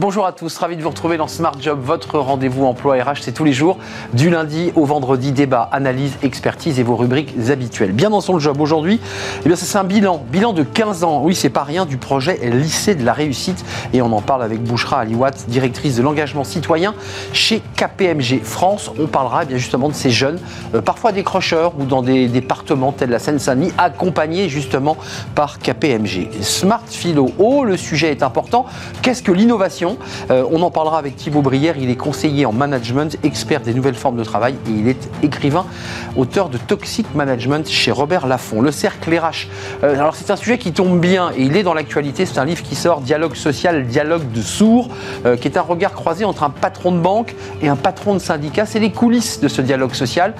Bonjour à tous, ravi de vous retrouver dans Smart Job, votre rendez-vous emploi RH. C'est tous les jours, du lundi au vendredi, débat, analyse, expertise et vos rubriques habituelles. Bien dans son job aujourd'hui, eh c'est un bilan, bilan de 15 ans. Oui, c'est pas rien du projet lycée de la réussite et on en parle avec Bouchra Aliwat, directrice de l'engagement citoyen chez KPMG France. On parlera eh bien justement de ces jeunes, euh, parfois décrocheurs ou dans des départements tels la Seine-Saint-Denis, accompagnés justement par KPMG. Smart Philo, oh le sujet est important. Qu'est-ce que l'innovation euh, on en parlera avec Thibaut Brière. Il est conseiller en management, expert des nouvelles formes de travail et il est écrivain, auteur de Toxic Management chez Robert Laffont. Le cercle RH. Euh, alors c'est un sujet qui tombe bien et il est dans l'actualité. C'est un livre qui sort, Dialogue social, dialogue de sourds, euh, qui est un regard croisé entre un patron de banque et un patron de syndicat. C'est les coulisses de ce dialogue social.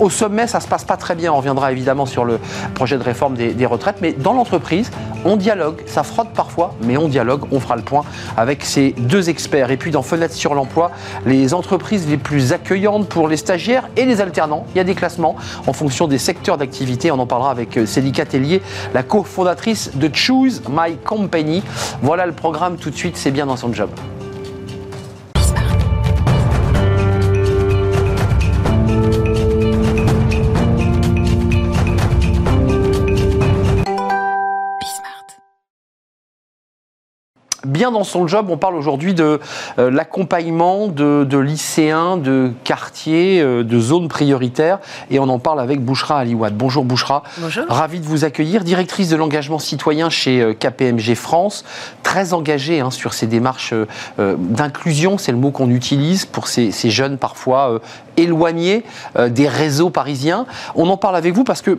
au sommet, ça se passe pas très bien. On reviendra évidemment sur le projet de réforme des, des retraites, mais dans l'entreprise, on dialogue. Ça frotte parfois, mais on dialogue. On fera le point avec ces deux experts. Et puis dans Fenêtre sur l'emploi, les entreprises les plus accueillantes pour les stagiaires et les alternants. Il y a des classements en fonction des secteurs d'activité. On en parlera avec euh, Célica Tellier, la cofondatrice de Choose My Company. Voilà le programme tout de suite, c'est bien dans son job. Bien dans son job. On parle aujourd'hui de euh, l'accompagnement de, lycéens, de quartiers, euh, de zones prioritaires. Et on en parle avec Bouchra Aliwad. Bonjour Bouchra. Bonjour. Ravi de vous accueillir. Directrice de l'engagement citoyen chez euh, KPMG France. Très engagée hein, sur ces démarches d'inclusion, c'est le mot qu'on utilise pour ces, jeunes parfois éloignés des réseaux parisiens. On en parle avec vous parce que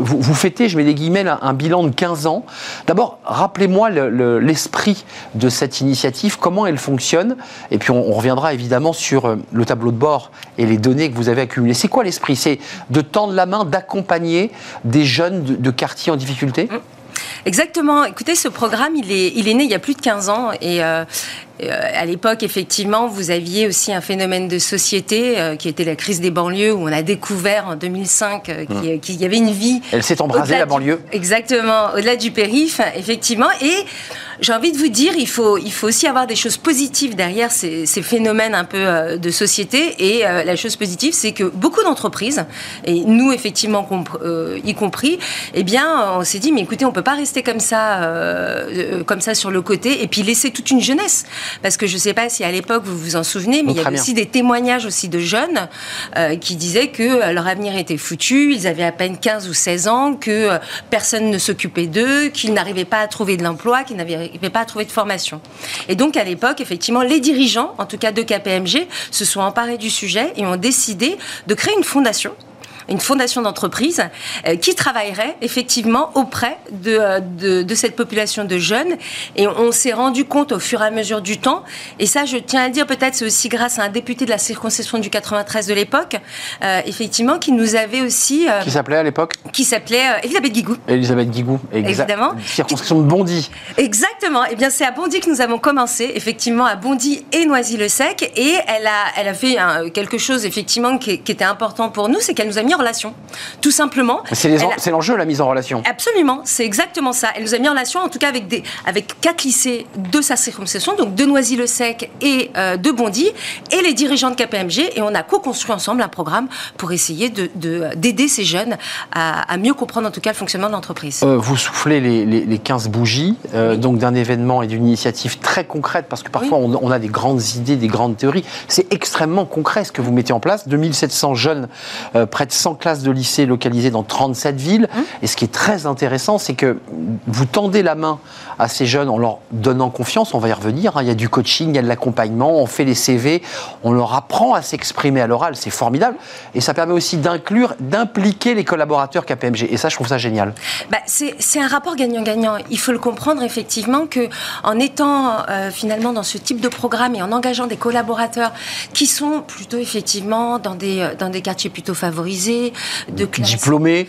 vous, vous, fêtez, je mets des guillemets, un, bilan de 15 ans. D'abord, rappelez-moi l'esprit de cette initiative, comment elle fonctionne, et puis on, reviendra évidemment sur euh, le tableau de bord et les données que vous avez accumulées. C'est quoi l'esprit? C'est de tendre la main, d'accompagner des jeunes de, quartiers en difficulté? Mmh. Exactement. Écoutez, ce programme, il est, né il y a plus de 15 ans et, euh, euh, à l'époque, effectivement, vous aviez aussi un phénomène de société euh, qui était la crise des banlieues, où on a découvert en 2005 mmh. qu'il y avait une vie. Elle s'est embrasée, la banlieue. exactement, au-delà du périph', effectivement. Et j'ai envie de vous dire, il faut, il faut aussi avoir des choses positives derrière ces, phénomènes un peu de société. Et la chose positive, c'est que beaucoup d'entreprises, et nous, effectivement, y compris, eh bien, on s'est dit, mais écoutez, on peut pas rester comme ça, euh, comme ça sur le côté, et puis laisser toute une jeunesse. Parce que je ne sais pas si à l'époque vous vous en souvenez, mais il y avait aussi des témoignages aussi de jeunes euh, qui disaient que euh, leur avenir était foutu, ils avaient à peine 15 ou 16 ans, que personne ne s'occupait d'eux, qu'ils n'arrivaient pas à trouver de l'emploi, qu'ils n'arrivaient pas à trouver de formation. Et donc à l'époque, effectivement, les dirigeants, en tout cas de KPMG, se sont emparés du sujet et ont décidé de créer une fondation une fondation d'entreprise euh, qui travaillerait effectivement auprès euh, de, de, cette population de jeunes. Et on s'est rendu compte au fur et à mesure du temps, et ça je tiens à dire peut-être c'est aussi grâce à un député de la circonscription du 93 de l'époque, euh, effectivement, qui nous avait aussi... qui s'appelait à l'époque? Qui s'appelait Elisabeth Guigou. Elisabeth Guigou, évidemment. Circonscription de Bondy. Exactement. Et eh bien c'est à Bondy que nous avons commencé, effectivement, à Bondy et Noisy-le-Sec, et elle a, elle a fait quelque chose effectivement qui, qui était important pour nous, c'est qu'elle nous a mis en relation, tout simplement. C'est l'enjeu, la mise en relation. Absolument, c'est exactement ça. Elle nous a mis en relation, en tout cas avec, des, avec quatre lycées de sa circonscription, donc de Noisy-le-Sec et euh, de Bondy, et les dirigeants de KPMG, et on a co-construit ensemble un programme pour essayer d'aider de, ces jeunes à, mieux comprendre en tout cas le fonctionnement de l'entreprise. Euh, vous soufflez les, les, 15 bougies, euh, donc d'un événement et d'une initiative très concrète, parce que parfois on, on, a des grandes idées, des grandes théories. C'est extrêmement concret ce que vous mettez en place. 2700 jeunes, près de 100 classes de lycée localisées dans 37 villes. Mmh. Et ce qui est très intéressant, c'est que vous tendez la main à ces jeunes en leur donnant confiance. On va y revenir. Hein. Il y a du coaching, il y a de l'accompagnement, on fait les CV, on leur apprend à s'exprimer à l'oral. C'est formidable. Et ça permet aussi d'inclure, d'impliquer les collaborateurs KPMG. Et ça, je trouve ça génial. Bah, c'est un rapport gagnant-gagnant. Il faut le comprendre effectivement que en étant euh, finalement dans ce type de programme et en engageant des collaborateurs qui sont plutôt effectivement dans des, dans des quartiers plutôt favorisés, de classes diplômés,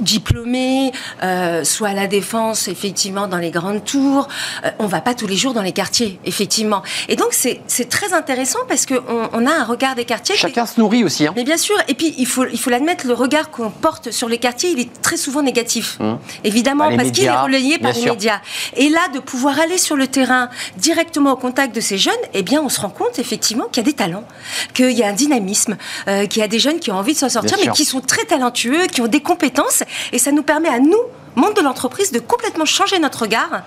diplômés, euh, soit à la défense, effectivement, dans les grandes tours. Euh, on va pas tous les jours dans les quartiers, effectivement. Et donc c'est très intéressant parce que on, a un regard des quartiers. Chacun se nourrit aussi. Hein. Mais bien sûr. Et puis il faut il faut l'admettre, le regard qu'on porte sur les quartiers, il est très souvent négatif. Mmh. Évidemment, bah, parce qu'il est relayé par les médias. Et là, de pouvoir aller sur le terrain directement au contact de ces jeunes, eh bien, on se rend compte effectivement qu'il y a des talents, qu'il y a un dynamisme, euh, qu'il y a des jeunes qui ont envie de s'en sortir, mais qui sont très talentueux, qui ont des compétences, et ça nous permet à nous, monde de l'entreprise, de complètement changer notre regard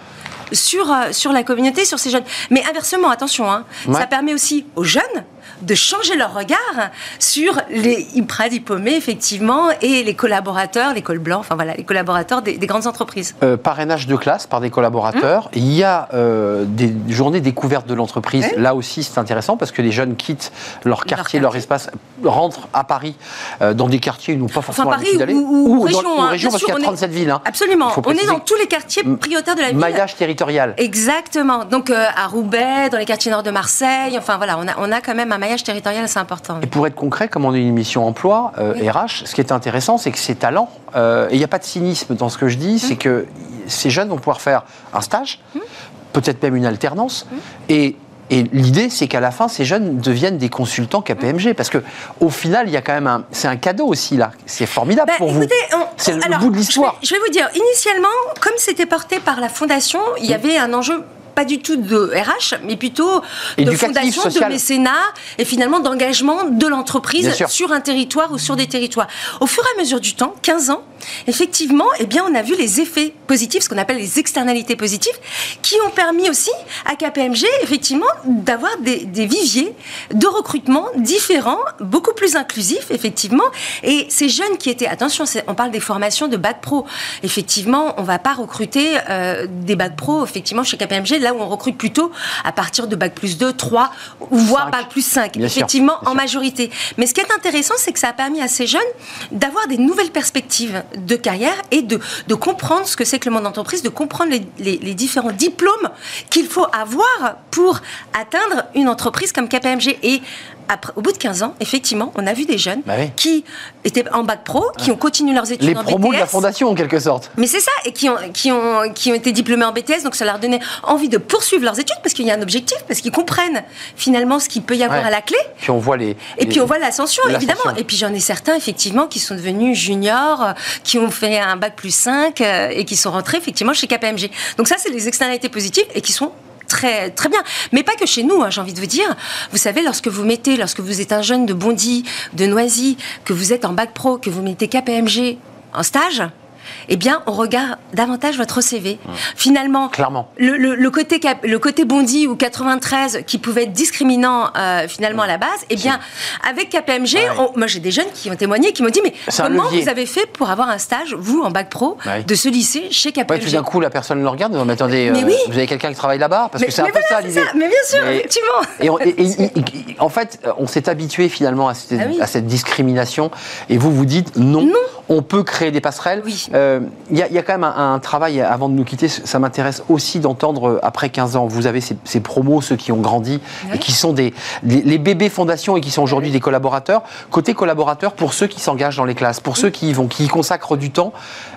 sur, euh, sur la communauté, sur ces jeunes. Mais inversement, attention, hein, ça permet aussi aux jeunes de changer leur regard sur les IPRA diplômés, effectivement, et les collaborateurs, les cols blancs, enfin voilà, les collaborateurs des, grandes entreprises. Euh, parrainage de classe par des collaborateurs. Hum. Il y a euh, des journées découvertes de l'entreprise. Là aussi, c'est intéressant parce que les jeunes quittent leur quartier, leur, espace, rentrent à Paris, euh, dans des quartiers où ils n'ont pas forcément enfin, l'habitude d'aller. Ou, ou, région, dans, région parce qu'il y a 37 villes. Hein. Absolument. On est dans tous les quartiers prioritaires de la ville. Maillage territorial. Exactement. Donc à Roubaix, dans les quartiers nord de Marseille, enfin voilà, on a, on a quand même un maillage territorial, c'est important. Et pour être concret, comme on est une émission emploi, RH, euh, ce qui est intéressant, c'est que ces talents, euh, et il n'y a pas de cynisme dans ce que je dis, c'est hum. que ces jeunes vont pouvoir faire un stage, hum. peut-être même une alternance, hum. et et l'idée, c'est qu'à la fin, ces jeunes deviennent des consultants KPMG, parce que au final, il y a quand même un, c'est un cadeau aussi là. C'est formidable bah, pour vous. C'est le bout de l'histoire. Je, je, vais vous dire, initialement, comme c'était porté par la fondation, il y avait un enjeu pas du tout de RH, mais plutôt de fondation, de mécénat et finalement d'engagement de l'entreprise sur un territoire ou sur des territoires. Au fur et à mesure du temps, 15 ans, effectivement, eh bien, on a vu les effets positifs, ce qu'on appelle les externalités positives, qui ont permis aussi à KPMG, effectivement, d'avoir des, des, viviers de recrutement différents, beaucoup plus inclusifs, effectivement. Et ces jeunes qui étaient, attention, on parle des formations de bac pro. Effectivement, on ne va pas recruter euh, des bac pro, effectivement, chez KPMG là où on recrute plutôt à partir de bac plus 2, 3, ou voire bac plus 5, effectivement, en majorité. Mais ce qui est intéressant, c'est que ça a permis à ces jeunes d'avoir des nouvelles perspectives de carrière et de, comprendre ce que c'est que le monde d'entreprise, de comprendre les, les, différents diplômes qu'il faut avoir pour atteindre une entreprise comme KPMG. Et après, au bout de 15 ans, effectivement, on a vu des jeunes bah qui étaient en bac pro, qui ont continué leurs études Les en promos de la fondation, en quelque sorte. Mais c'est ça, et qui ont, qui, ont, qui ont été diplômés en BTS, donc ça leur donnait envie de poursuivre leurs études, parce qu'il y a un objectif, parce qu'ils comprennent finalement ce qu'il peut y avoir à la clé. Puis on voit les... Et puis on voit l'ascension, évidemment. Et puis j'en ai certains, effectivement, qui sont devenus juniors, qui ont fait un bac plus 5, euh, et qui sont rentrés, effectivement, chez KPMG. Donc ça, c'est les externalités positives, et qui sont très, très bien. Mais pas que chez nous, hein, j'ai envie de vous dire. Vous savez, lorsque vous mettez, lorsque vous êtes un jeune de Bondy, de Noisy, que vous êtes en bac pro, que vous mettez KPMG en stage, eh bien, on regarde davantage votre CV. Mmh. Finalement, Clairement. Le, côté, le côté Bondy ou 93 qui pouvait être discriminant euh, finalement à la base, eh bien, avec KPMG, moi j'ai des jeunes qui ont témoigné, qui m'ont dit, mais comment vous avez fait pour avoir un stage, vous, en bac pro, de ce lycée chez KPMG Tout d'un coup, la personne le regarde, mais attendez, euh, vous avez quelqu'un qui travaille là-bas? Parce que c'est un peu ça l'idée. Mais bien sûr, effectivement. Et, en fait, on s'est habitué finalement à cette, ah à cette, discrimination, et vous vous dites, non, on peut créer des passerelles. Oui. Euh, il euh, y, a quand même un, travail avant de nous quitter. Ça m'intéresse aussi d'entendre, euh, après 15 ans, vous avez ces, promos, ceux qui ont grandi et qui sont des, les, bébés fondations et qui sont aujourd'hui des collaborateurs. Côté collaborateurs, pour ceux qui s'engagent dans les classes, pour ceux qui y vont, qui y consacrent du temps,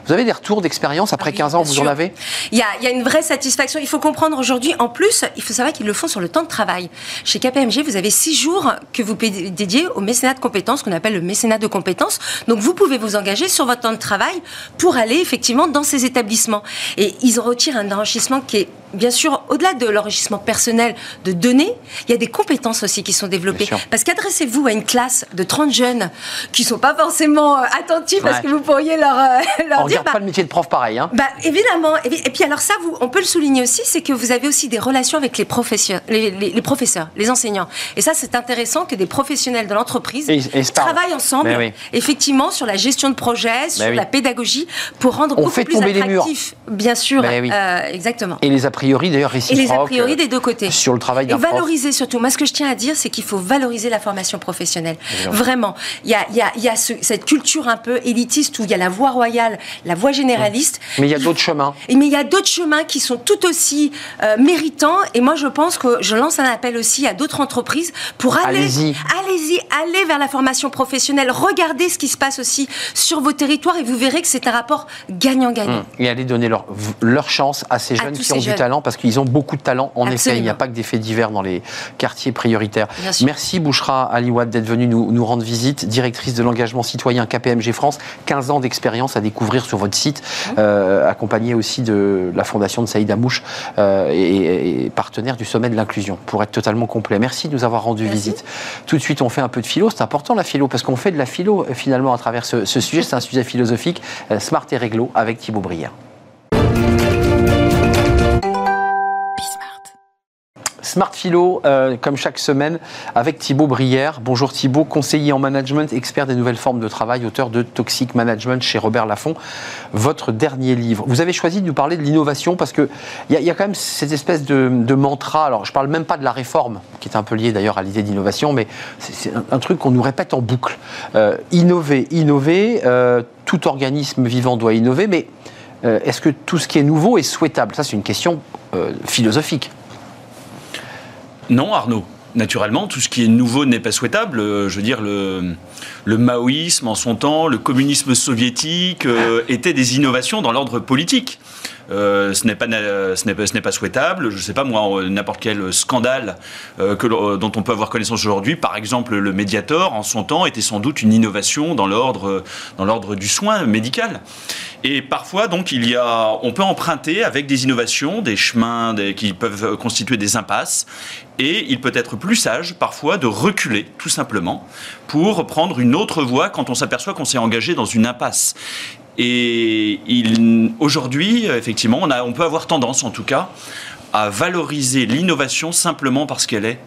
vous avez des retours d'expérience après 15 ah ans, vous en avez? Il y, a, une vraie satisfaction. Il faut comprendre aujourd'hui, en plus, il faut savoir qu'ils le font sur le temps de travail. Chez KPMG, vous avez six jours que vous dédiez au mécénat de compétences, qu'on appelle le mécénat de compétences. Donc vous pouvez vous engager sur votre temps de travail pour aller effectivement dans ces établissements. Et ils en retirent un enrichissement qui est bien sûr, au-delà de l'enrichissement personnel de données, il y a des compétences aussi qui sont développées. Parce qu'adressez-vous à une classe de 30 jeunes qui ne sont pas forcément euh, attentifs parce que vous pourriez leur, euh, leur on dire... pas le métier de prof pareil. Hein. Bah, évidemment. Et puis alors ça, vous, on peut le souligner aussi, c'est que vous avez aussi des relations avec les, professeurs, les, professeurs, les enseignants. Et ça, c'est intéressant que des professionnels de l'entreprise travaillent ensemble, effectivement, sur la gestion de projet, sur la pédagogie, pour rendre beaucoup plus attractif, bien sûr. Euh, exactement. Et les priori d'ailleurs réciproques. Et les a priori des deux côtés. Sur le travail Et d'un prof. valoriser surtout. Moi, ce que je tiens à dire, c'est qu'il faut valoriser la formation professionnelle. Vraiment. Il y a, il y a, il y a ce- cette culture un peu élitiste où il y a la voie royale, la voie généraliste. Mais il y a d'autres chemins. Et mais il y a d'autres chemins qui sont tout aussi euh, méritants. Et moi, je pense que je lance un appel aussi à d'autres entreprises pour aller, Allez-y. allez-y, allez vers la formation professionnelle. Regardez ce qui se passe aussi sur vos territoires et vous verrez que c'est un rapport gagnant-gagnant. Et aller donner leur, leur chance à ces jeunes qui ces ont du talent, parce qu'ils ont beaucoup de talent. En effet, il n'y a pas que des faits divers dans les quartiers prioritaires. Merci Bouchra Aliwad d'être venue nous, nous rendre visite, directrice de l'engagement citoyen KPMG France, 15 ans d'expérience à découvrir sur votre site, euh, accompagnée aussi de la fondation de Saïd Amouche euh, et, et partenaire du sommet de l'inclusion, pour être totalement complet. Merci de nous avoir rendu Merci. visite. Tout de suite, on fait un peu de philo. C'est important la philo, parce qu'on fait de la philo euh, finalement à travers ce, ce sujet. C'est un sujet philosophique, smart et réglo, avec Thibaut Brière. Smart Philo, euh, comme chaque semaine, avec Thibaut Brière. Bonjour Thibaut, conseiller en management, expert des nouvelles formes de travail, auteur de Toxic Management chez Robert Laffont. Votre dernier livre. Vous avez choisi de nous parler de l'innovation parce qu'il y, a- y a quand même cette espèce de, mantra. Alors, je ne parle même pas de la réforme, qui est un peu liée d'ailleurs à l'idée d'innovation, mais c'est- un, truc qu'on nous répète en boucle. Euh, innover, innover, euh, tout organisme vivant doit innover, mais est-ce que tout ce qui est nouveau est souhaitable? Ça, c'est une question philosophique. Non, Arnaud. Naturellement, tout ce qui est nouveau n'est pas souhaitable. Euh, Je veux dire, le, maoïsme en son temps, le communisme soviétique euh, étaient des innovations dans l'ordre politique. Euh, ce n'est pas, na- ce n'est pas, souhaitable. Je ne sais pas moi, euh, n'importe quel scandale euh, dont on peut avoir connaissance aujourd'hui, par exemple le Mediator, en son temps, était sans doute une innovation dans l'ordre, du soin médical. Et parfois, donc, il y a, on peut emprunter avec des innovations, des chemins qui peuvent constituer des impasses. Et il peut être plus sage, parfois, de reculer, tout simplement, pour prendre une autre voie quand on s'aperçoit qu'on s'est engagé dans une impasse. Et aujourd'hui, effectivement, on, a, on peut avoir tendance, en tout cas, à valoriser l'innovation simplement parce qu'elle est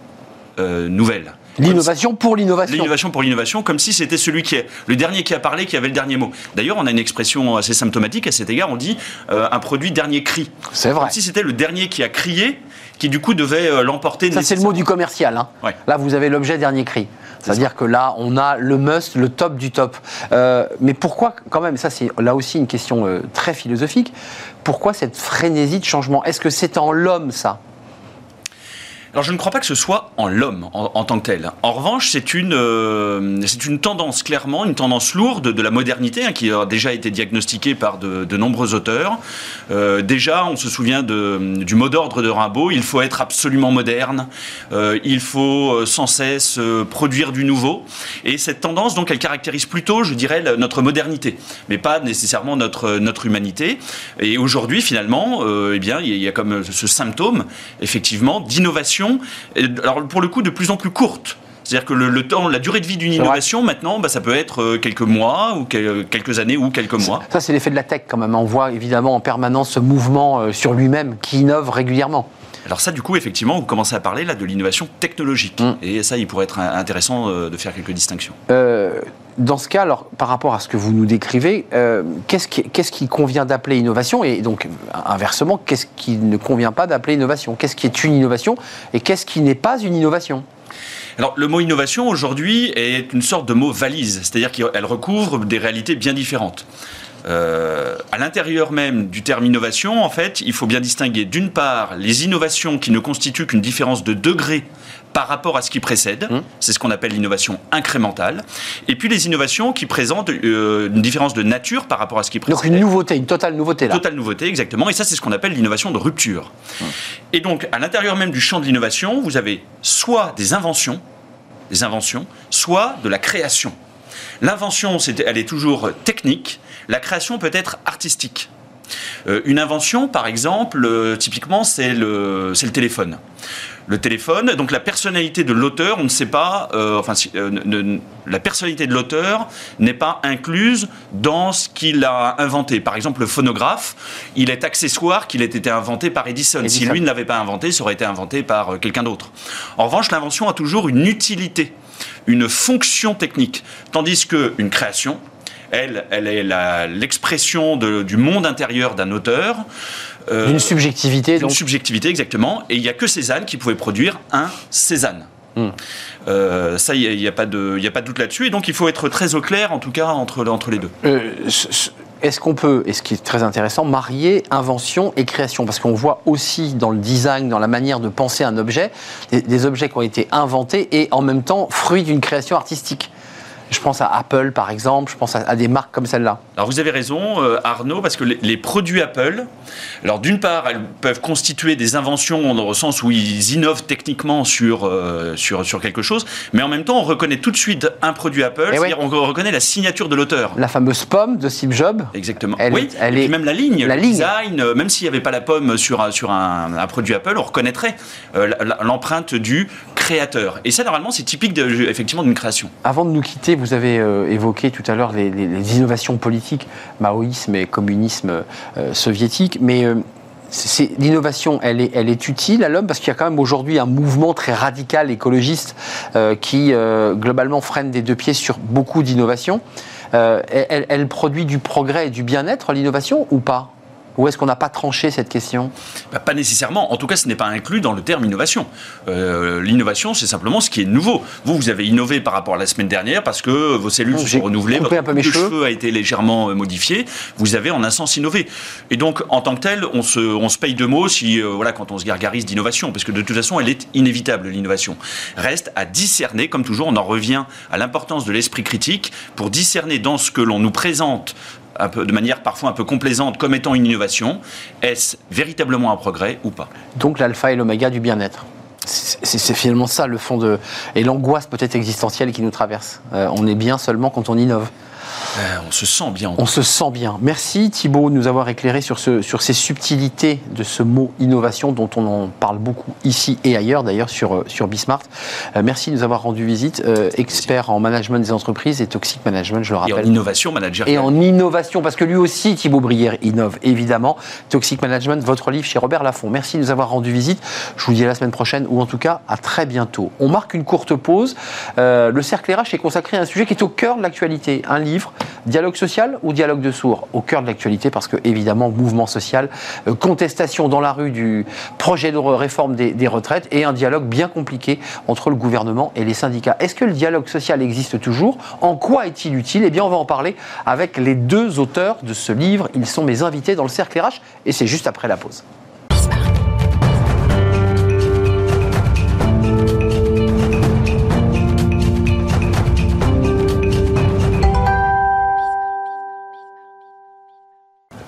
euh, nouvelle. L'innovation pour l'innovation. L'innovation pour l'innovation, comme si c'était celui qui est le dernier qui a parlé qui avait le dernier mot. D'ailleurs, on a une expression assez symptomatique à cet égard. On dit euh, un produit dernier cri. C'est vrai. Comme si c'était le dernier qui a crié, qui du coup devait euh, l'emporter. Ça, c'est le mot du commercial. hein. Ouais. Là, vous avez l'objet dernier cri. C'est-à-dire que là, on a le must, le top du top. Euh, mais pourquoi, quand même, ça c'est là aussi une question euh, très philosophique, pourquoi cette frénésie de changement? Est-ce que c'est en l'homme ça? Alors je ne crois pas que ce soit en l'homme en, tant que tel. En revanche, c'est une, euh, une tendance clairement, une tendance lourde de la modernité hein, qui a déjà été diagnostiquée par de, de nombreux auteurs. Euh, déjà, on se souvient du mot d'ordre de Rimbaud, il faut être absolument moderne, euh, il faut sans cesse produire du nouveau. Et cette tendance, donc, elle caractérise plutôt, je dirais, notre modernité, mais pas nécessairement notre, notre humanité. Et aujourd'hui, finalement, eh bien, il y a comme ce symptôme, effectivement, d'innovation, alors pour le coup, de plus en plus courte. C'est-à-dire que le, le temps, la durée de vie d'une innovation, maintenant, bah, ça peut être euh, quelques mois, ou quel- quelques années, ou quelques mois. Ça, c'est l'effet de la tech quand même. On voit évidemment en permanence ce mouvement euh, sur lui-même qui innove régulièrement. Alors ça, du coup, effectivement, vous commencez à parler là de l'innovation technologique. Mm. Et ça, il pourrait être intéressant euh, de faire quelques distinctions. Euh, dans ce cas, alors, par rapport à ce que vous nous décrivez, euh, qu'est-ce qui, qu'est-ce qui convient d'appeler innovation Et donc, inversement, qu'est-ce qui ne convient pas d'appeler innovation? Qu'est-ce qui est une innovation Et qu'est-ce qui n'est pas une innovation? Alors, le mot innovation aujourd'hui est une sorte de mot valise, c'est-à-dire qu'elle recouvre des réalités bien différentes. Euh, à l'intérieur même du terme innovation, en fait, il faut bien distinguer d'une part les innovations qui ne constituent qu'une différence de degré par rapport à ce qui précède, Mmh. c'est ce qu'on appelle l'innovation incrémentale, et puis les innovations qui présentent euh, une différence de nature par rapport à ce qui précède. Donc, une nouveauté, une totale nouveauté là. Totale nouveauté, exactement. Et ça, c'est ce qu'on appelle l'innovation de rupture. Et donc, à l'intérieur même du champ de l'innovation, vous avez soit des inventions, des inventions, soit de la création. L'invention, c'est- elle est toujours technique. La création peut être artistique. Euh, une invention, par exemple, euh, typiquement, c'est le, téléphone. Le téléphone, donc la personnalité de l'auteur, on ne sait pas, euh, enfin, si- ne- la personnalité de l'auteur n'est pas incluse dans ce qu'il a inventé. Par exemple, le phonographe, il est accessoire qu'il ait été inventé par Edison. Si Edison. lui ne l'avait pas inventé, ça aurait été inventé par quelqu'un d'autre. En revanche, l'invention a toujours une utilité, une fonction technique, tandis qu'une création, elle, elle est l'expression du monde intérieur d'un auteur. Euh, D'une subjectivité, D'une subjectivité, exactement. Et il n'y a que Cézanne qui pouvait produire un Cézanne. Euh, ça, il n'y a, pas de y a pas de doute là-dessus. Et donc, il faut être très au clair, en tout cas, entre, entre les deux. Euh, ce- ce- Est-ce qu'on peut, et ce qui est très intéressant, marier invention et création? Parce qu'on voit aussi dans le design, dans la manière de penser un objet, des, des objets qui ont été inventés et en même temps fruits d'une création artistique. Je pense à Apple, par exemple, je pense à, à des marques comme celle-là. Alors vous avez raison, euh, Arnaud, parce que les, les produits Apple, alors d'une part, elles peuvent constituer des inventions dans le sens où ils innovent techniquement sur, euh, sur, sur quelque chose, mais en même temps, on reconnaît tout de suite un produit Apple, Eh c'est-à-dire on reconnaît la signature de l'auteur. La fameuse pomme de Steve Jobs. Exactement. Elle oui, est- elle et puis est- même la ligne, la le ligne. design, euh, même s'il n'y avait pas la pomme sur, un- sur un, un produit Apple, on reconnaîtrait euh, l'empreinte du Et ça, normalement, c'est typique effectivement d'une création. Avant de nous quitter, vous avez euh, évoqué tout à l'heure les, innovations politiques, maoïsme et communisme euh, soviétique, mais euh, l'innovation, elle est, utile à l'homme parce qu'il y a quand même aujourd'hui un mouvement très radical écologiste qui globalement freine des deux pieds sur beaucoup d'innovations. Elle produit du progrès et du bien-être, l'innovation, ou pas? Ou est-ce qu'on n'a pas tranché cette question? Bah, pas nécessairement. En tout cas, ce n'est pas inclus dans le terme innovation. Euh, L'innovation, c'est simplement ce qui est nouveau. Vous, vous avez innové par rapport à la semaine dernière parce que vos cellules se sont renouvelées, votre un peu mes cheveux. cheveux a été légèrement euh, modifié. Vous avez en un sens innové. Et donc, en tant que tel, on se, on se paye deux mots si, euh, voilà, quand on se gargarise d'innovation, parce que de toute façon, elle est inévitable, l'innovation. Reste à discerner, comme toujours, on en revient à l'importance de l'esprit critique pour discerner dans ce que l'on nous présente de manière parfois un peu complaisante comme étant une innovation, est-ce véritablement un progrès ou pas? Donc l'alpha et l'oméga du bien-être. C'est finalement ça le fond de... Et l'angoisse peut-être existentielle qui nous traverse. Euh, on est bien seulement quand on innove. Euh, On se sent bien. On se sent bien. Merci Thibault de nous avoir éclairé sur, ce, sur ces subtilités de ce mot innovation dont on en parle beaucoup ici et ailleurs, d'ailleurs sur, euh, sur Bismart. Euh, merci de nous avoir rendu visite. Euh, expert en management des entreprises et toxic management, je le Et en rappelle. innovation managériale. Et en innovation, parce que lui aussi, Thibaut Brière, innove, évidemment. Toxic Management, votre livre chez Robert Laffont. Merci de nous avoir rendu visite. Je vous dis à la semaine prochaine, ou en tout cas, à très bientôt. On marque une courte pause. Le Cercle RH est consacré à un sujet qui est au cœur de l'actualité. Un livre, dialogue social ou dialogue de sourds Au cœur de l'actualité, parce que, évidemment, mouvement social, euh, contestation dans la rue du projet de réforme des, des retraites et un dialogue bien compliqué entre le gouvernement et les syndicats. Est-ce que le dialogue social existe toujours? En quoi est-il utile? Eh bien, on va en parler avec les deux auteurs de ce livre. Ils sont mes invités dans le Cercle RH et c'est juste après la pause.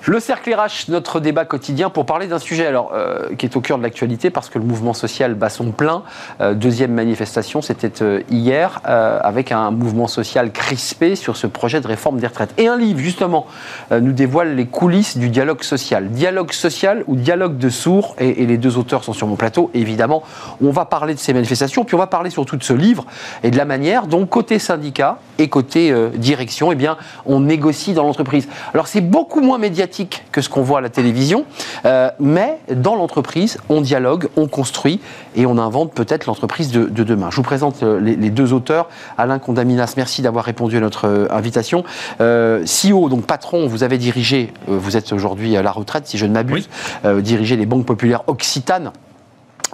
Le cercle RH, notre débat quotidien pour parler d'un sujet alors, euh, qui est au cœur de l'actualité parce que le mouvement social bat son plein. Euh, deuxième manifestation, c'était euh, hier avec un mouvement social crispé sur ce projet de réforme des retraites. Et un livre, justement, nous dévoile les coulisses du dialogue social. Dialogue social ou dialogue de sourds, et, les deux auteurs sont sur mon plateau, évidemment. On va parler de ces manifestations, puis on va parler surtout de ce livre et de la manière dont, côté syndicat et côté direction, eh bien, on négocie dans l'entreprise. Alors, c'est beaucoup moins médiatique que ce qu'on voit à la télévision, euh, mais dans l'entreprise, on dialogue, on construit et on invente peut-être l'entreprise de, de demain. Je vous présente euh, les, les deux auteurs. Alain Condaminas, merci d'avoir répondu à notre euh, invitation. Euh, CEO, donc patron, vous avez dirigé, vous êtes aujourd'hui à la retraite, si je ne m'abuse, euh, dirigé les banques populaires Occitane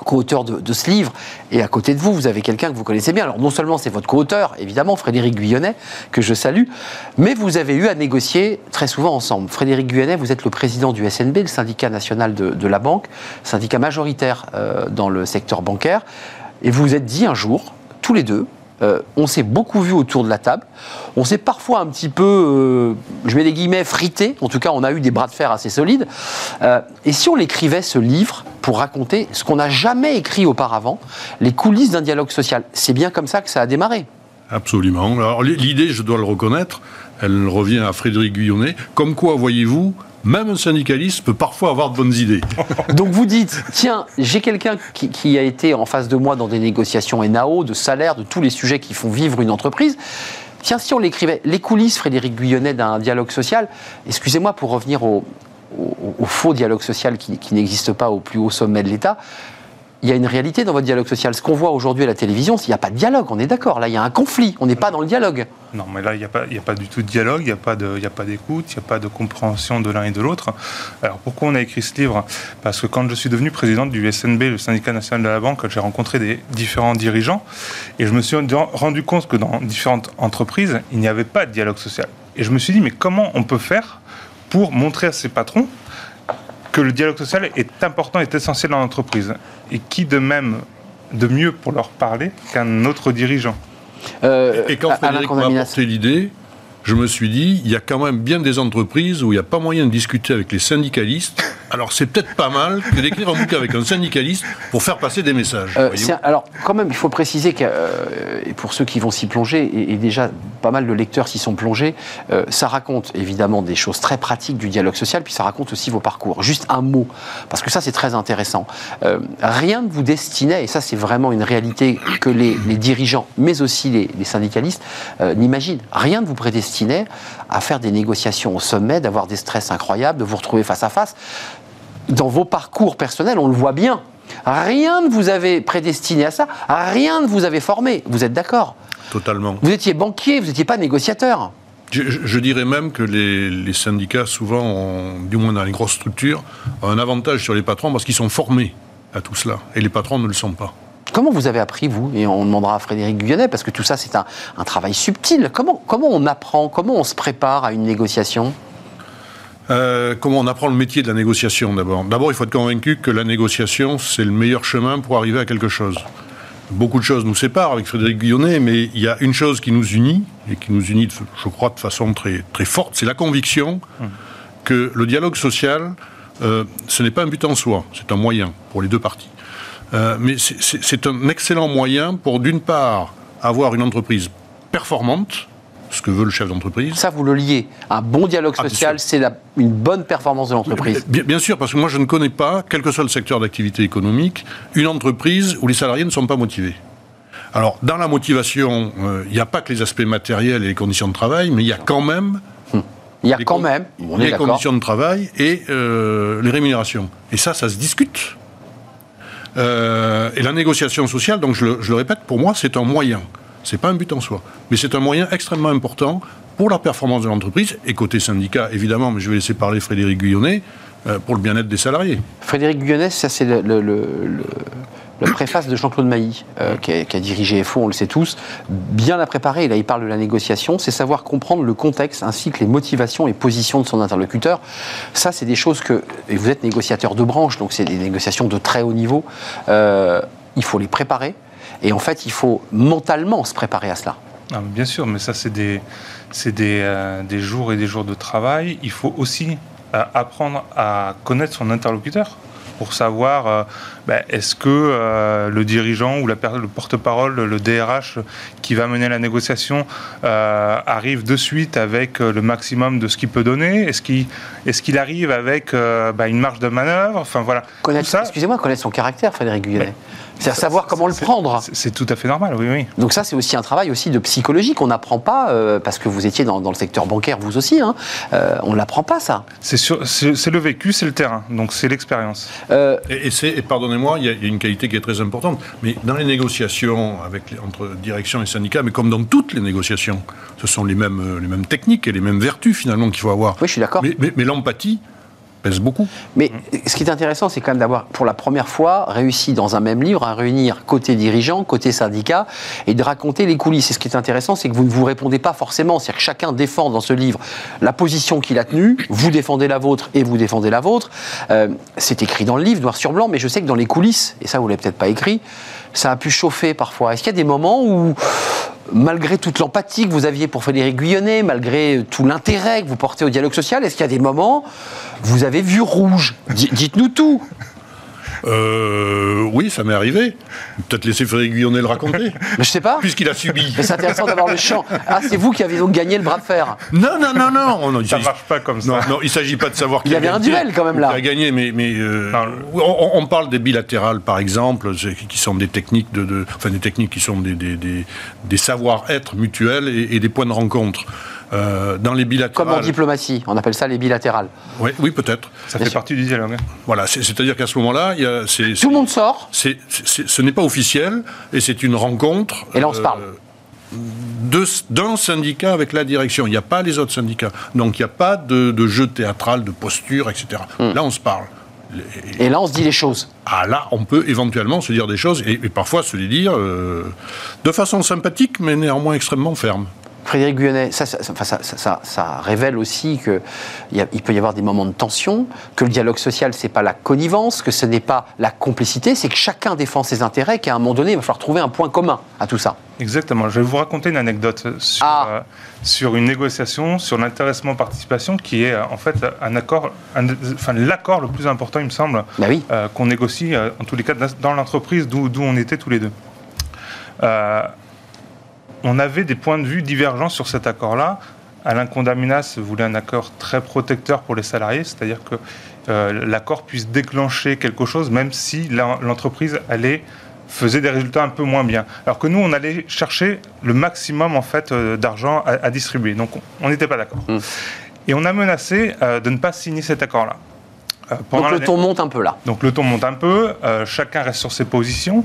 co-auteur de, ce livre. Et à côté de vous, vous avez quelqu'un que vous connaissez bien. Alors non seulement c'est votre co-auteur, évidemment, Frédéric Guyonnet, que je salue, mais vous avez eu à négocier très souvent ensemble. Frédéric Guyonnet, vous êtes le président du SNB, le syndicat national de, de la banque, syndicat majoritaire euh, dans le secteur bancaire. Et vous vous êtes dit un jour, tous les deux, euh, on s'est beaucoup vu autour de la table. On s'est parfois un petit peu, euh, je mets des guillemets, frité. En tout cas, on a eu des bras de fer assez solides. Euh, et si on l'écrivait, ce livre, pour raconter ce qu'on n'a jamais écrit auparavant, les coulisses d'un dialogue social C'est bien comme ça que ça a démarré. Absolument. Alors l'idée, je dois le reconnaître, elle revient à Frédéric Guyonnet. Comme quoi, voyez-vous, même un syndicaliste peut parfois avoir de bonnes idées. Donc vous dites, tiens, j'ai quelqu'un qui, a été en face de moi dans des négociations NAO, de salaire, de tous les sujets qui font vivre une entreprise. Tiens, si on l'écrivait, les coulisses, Frédéric Guyonnet, d'un dialogue social, excusez-moi pour revenir au, au- au faux dialogue social qui n'existe pas au plus haut sommet de l'État, il y a une réalité dans votre dialogue social. Ce qu'on voit aujourd'hui à la télévision, qu'il n'y a pas de dialogue, on est d'accord. Là, il y a un conflit, on n'est pas dans le dialogue. Non, mais là, il n'y a, pas, du tout de dialogue, il n'y a pas d'écoute, il n'y a pas de compréhension de l'un et de l'autre. Alors pourquoi on a écrit ce livre? Parce que quand je suis devenu président du SNB, le syndicat national de la banque, j'ai rencontré des différents dirigeants et je me suis rendu compte que dans différentes entreprises, il n'y avait pas de dialogue social. Et je me suis dit, mais comment on peut faire pour montrer à ces patrons que le dialogue social est important, est essentiel dans l'entreprise. Et qui de même, de mieux pour leur parler qu'un autre dirigeant? Euh, Et quand Frédéric m'a apporté l'idée, je me suis dit, il y a quand même bien des entreprises où il n'y a pas moyen de discuter avec les syndicalistes alors c'est peut-être pas mal que d'écrire un bouquin avec un syndicaliste pour faire passer des messages. Euh, alors quand même, il faut préciser que euh, pour ceux qui vont s'y plonger, et, déjà pas mal de lecteurs s'y sont plongés, euh, ça raconte évidemment des choses très pratiques du dialogue social, puis ça raconte aussi vos parcours. Juste un mot, parce que ça c'est très intéressant. rien ne vous destinait, et ça c'est vraiment une réalité que les, dirigeants, mais aussi les, les syndicalistes, n'imaginent. Rien ne vous prédestinait à faire des négociations au sommet, d'avoir des stress incroyables, de vous retrouver face à face dans vos parcours personnels, on le voit bien. Rien ne vous avait prédestiné à ça, rien ne vous avait formé. Vous êtes d'accord? Totalement. Vous étiez banquier, vous n'étiez pas négociateur. Je, dirais même que les, syndicats, souvent, du moins dans les grosses structures, ont un avantage sur les patrons parce qu'ils sont formés à tout cela. Et les patrons ne le sont pas. Comment vous avez appris, vous? Et on demandera à Frédéric Guyonnet, parce que tout ça, c'est un, travail subtil. Comment, on apprend Comment on se prépare à une négociation? Euh, comment on apprend le métier de la négociation d'abord? D'abord, il faut être convaincu que la négociation, c'est le meilleur chemin pour arriver à quelque chose. Beaucoup de choses nous séparent avec Frédéric Guillonnet, mais il y a une chose qui nous unit, et qui nous unit, je crois, de façon très, très forte, c'est la conviction que le dialogue social, euh, ce n'est pas un but en soi, c'est un moyen pour les deux parties. Euh, mais c'est un excellent moyen pour, d'une part, avoir une entreprise performante, ce que veut le chef d'entreprise. Ça, vous le liez. Un bon dialogue ah, social, c'est une bonne performance de l'entreprise. Bien, sûr, parce que moi, je ne connais pas, quel que soit le secteur d'activité économique, une entreprise où les salariés ne sont pas motivés. Alors, dans la motivation, euh, il n'y a pas que les aspects matériels et les conditions de travail, mais il y a quand même... Hum. Il y a quand même les conditions de travail et euh, les rémunérations. Et ça, ça se discute. Euh, et la négociation sociale, donc je le répète, pour moi, c'est un moyen. Ce n'est pas un but en soi. Mais c'est un moyen extrêmement important pour la performance de l'entreprise, et côté syndicat, évidemment, mais je vais laisser parler Frédéric Guyonnet, euh, pour le bien-être des salariés. Frédéric Guyonnet, ça c'est le, la préface de Jean-Claude Mailly, euh, qui, a, dirigé FO, on le sait tous, bien la préparer. Là, il parle de la négociation, c'est savoir comprendre le contexte ainsi que les motivations et positions de son interlocuteur. Ça, c'est des choses que. Et vous êtes négociateur de branche, donc c'est des négociations de très haut niveau. Euh, il faut les préparer. Et en fait, il faut mentalement se préparer à cela. Ah, bien sûr, mais ça, c'est des, des, euh, des, jours et des jours de travail. Il faut aussi apprendre à connaître son interlocuteur pour savoir euh, ben, est-ce que le dirigeant ou la, le porte-parole, le DRH qui va mener la négociation arrive de suite avec le maximum de ce qu'il peut donner? Est-ce qu'il est arrive avec ben, une marge de manœuvre? Enfin voilà. Excusez-moi, connaître son caractère, Frédéric Guyonnet. C'est à savoir comment le prendre. C'est tout à fait normal, oui, oui. Donc ça, c'est aussi un travail aussi de psychologie qu'on n'apprend pas, euh, parce que vous étiez dans, le secteur bancaire, vous aussi, hein, euh, on ne l'apprend pas, ça. C'est le vécu, c'est le terrain, donc c'est l'expérience. Euh, et, et pardonnez-moi, il y, a une qualité qui est très importante, mais dans les négociations avec entre direction et syndicats, mais comme dans toutes les négociations, ce sont les mêmes, les mêmes techniques et les mêmes vertus, finalement, qu'il faut avoir. Oui, je suis d'accord. mais l'empathie, pèse beaucoup. Mais ce qui est intéressant, c'est quand même d'avoir, pour la première fois, réussi dans un même livre à réunir côté dirigeant, côté syndicat, et de raconter les coulisses. Et ce qui est intéressant, c'est que vous ne vous répondez pas forcément. C'est-à-dire que chacun défend dans ce livre la position qu'il a tenue, vous défendez la vôtre et vous défendez la vôtre. Euh, c'est écrit dans le livre, noir sur blanc, mais je sais que dans les coulisses, et ça vous l'avez peut-être pas écrit, ça a pu chauffer parfois. Est-ce qu'il y a des moments où malgré toute l'empathie que vous aviez pour Frédéric Guyonnet, malgré tout l'intérêt que vous portez au dialogue social, est-ce qu'il y a des moments où vous avez vu rouge? Dites-nous tout. Euh, oui, ça m'est arrivé. Peut-être laisser Frédéric Guillonnet le raconter. Mais je sais pas. Puisqu'il a subi. Mais c'est intéressant d'avoir le champ. Ah, c'est vous qui avez donc gagné le bras de fer. Non, non, non, non. non ça ne marche pas comme ça. Non, il ne s'agit pas de savoir qui Il y avait un duel quand même là. Qui a gagné, mais, mais euh, on, parle des bilatérales par exemple, qui sont des techniques de, enfin des techniques qui sont des, des, des, savoir-être mutuels et, des points de rencontre. Euh, dans les bilatérales. Comme en diplomatie, on appelle ça les bilatérales. Oui, oui peut-être. Ça fait partie du dialogue. hein. Voilà, c'est- c'est-à-dire qu'à ce moment-là, il y a- c'est- Tout le monde sort, ce n'est pas officiel et c'est une rencontre. Et là, on se parle. de- D'un syndicat avec la direction. Il n'y a pas les autres syndicats. Donc il n'y a pas de, de jeu théâtral, de posture, etc. Hmm. Là, on se parle. et là on se dit les choses. Ah là, on peut éventuellement se dire des choses et, et parfois se les dire euh, de façon sympathique, mais néanmoins extrêmement ferme. Frédéric Guyonnet, ça, révèle aussi qu'il il peut y avoir des moments de tension, que le dialogue social, c'est pas la connivence, que ce n'est pas la complicité, c'est que chacun défend ses intérêts, qu'à un moment donné, il va falloir trouver un point commun à tout ça. Exactement. Je vais vous raconter une anecdote sur, Ah. euh, sur une négociation sur l'intéressement-participation qui est euh, en fait un accord, un- enfin l'accord le plus important, il me semble, Bah oui. euh, qu'on négocie en tous les cas dans l'entreprise d'où on était tous les deux. On avait des points de vue divergents sur cet accord-là. Alain Condaminas voulait un accord très protecteur pour les salariés, c'est-à-dire que euh, l'accord puisse déclencher quelque chose, même si l'entreprise allait faisait des résultats un peu moins bien. Alors que nous, on allait chercher le maximum en fait euh, d'argent à, à distribuer. Donc, on- n'était pas d'accord. Mm. Et on a menacé euh, de ne pas signer cet accord-là. Euh, Donc le ton monte un peu là. donc le ton monte un peu, euh, chacun reste sur ses positions.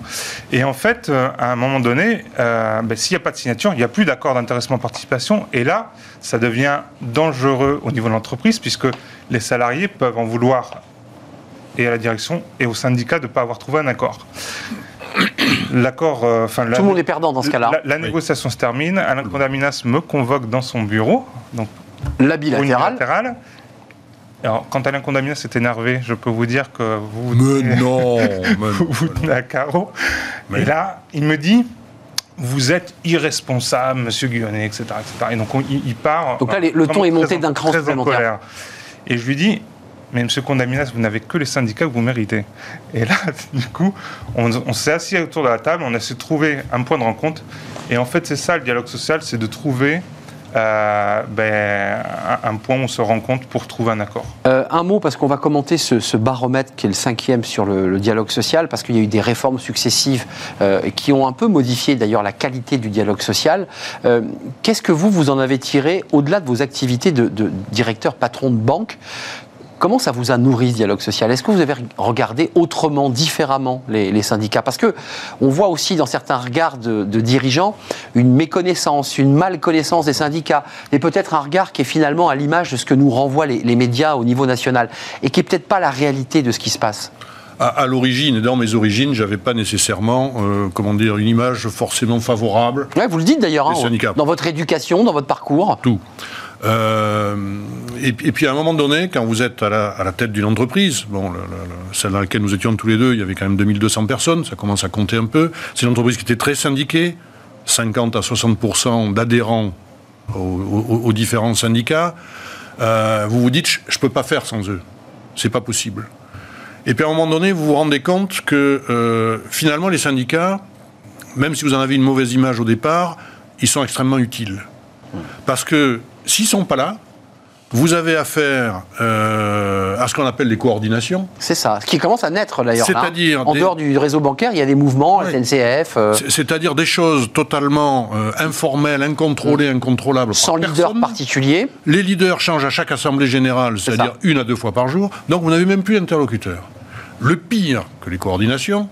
Et en fait, euh, à un moment donné, euh, ben, s'il n'y a pas de signature, il n'y a plus d'accord d'intéressement-participation. Et là, ça devient dangereux au niveau de l'entreprise, puisque les salariés peuvent en vouloir et à la direction et au syndicat de ne pas avoir trouvé un accord. L'accord, euh, enfin, la- Tout le monde est perdant dans ce cas-là. La, la négociation se termine. Alain Condaminas me convoque dans son bureau, donc La bilatérale. Alors, quand Alain Condaminas est énervé, je peux vous dire que vous Mais non vous vous tenez à carreau. Mais- Et là, il me dit Vous êtes irresponsable, monsieur Guyonnet, etc. etc. Et donc, on- il, il part. Donc là, les- le ton est monté d'un cran très en supplémentaire. colère. Et je lui dis Mais monsieur Condaminas, vous n'avez que les syndicats que vous méritez. Et là, du coup, on, on s'est assis autour de la table, on a essayé de trouver un point de rencontre. Et en fait, c'est ça le dialogue social c'est de trouver euh, ben, un, point où on se rencontre pour trouver un accord. Euh, un mot, parce qu'on va commenter ce, baromètre qui est le cinquième sur le, dialogue social, parce qu'il y a eu des réformes successives euh, qui ont un peu modifié d'ailleurs la qualité du dialogue social. Qu'est-ce que vous, vous en avez tiré au-delà de vos activités de directeur patron de banque? Comment ça vous a nourri ce dialogue social? Est-ce que vous avez regardé autrement, différemment les, les syndicats? Parce que on voit aussi dans certains regards de, de dirigeants une méconnaissance, une malconnaissance des syndicats, et peut-être un regard qui est finalement à l'image de ce que nous renvoient les, les médias au niveau national, et qui est peut-être pas la réalité de ce qui se passe. À, l'origine, dans mes origines, j'avais pas nécessairement, euh, comment dire, une image forcément favorable. Ouais, vous le dites d'ailleurs, hein, dans votre éducation, dans votre parcours. Tout. Euh, et, puis- à un moment donné, quand vous êtes à la, tête d'une entreprise, bon, le- le- le- celle dans laquelle nous étions tous les deux, il y avait quand même 2200 personnes, ça commence à compter un peu. C'est une entreprise qui était très syndiquée, 50 à 60% d'adhérents aux, différents syndicats. Euh, vous vous dites, je ne peux pas faire sans eux. C'est pas possible. Et puis à un moment donné, vous vous rendez compte que euh, finalement, les syndicats, même si vous en avez une mauvaise image au départ, ils sont extrêmement utiles. Parce que s'ils sont pas là, vous avez affaire euh, à ce qu'on appelle les coordinations. C'est ça, ce qui commence à naître d'ailleurs. hein. C'est-à-dire En des- dehors du réseau bancaire, il y a des mouvements, Ouais. SNCF, euh, C'est- C'est-à-dire des choses totalement euh, informelles, incontrôlées, incontrôlables. par sans leader personne. particulier. Les leaders changent à chaque assemblée générale, C'est c'est-à-dire une à deux fois par jour. Donc vous n'avez même plus d'interlocuteur. Le pire que les coordinations,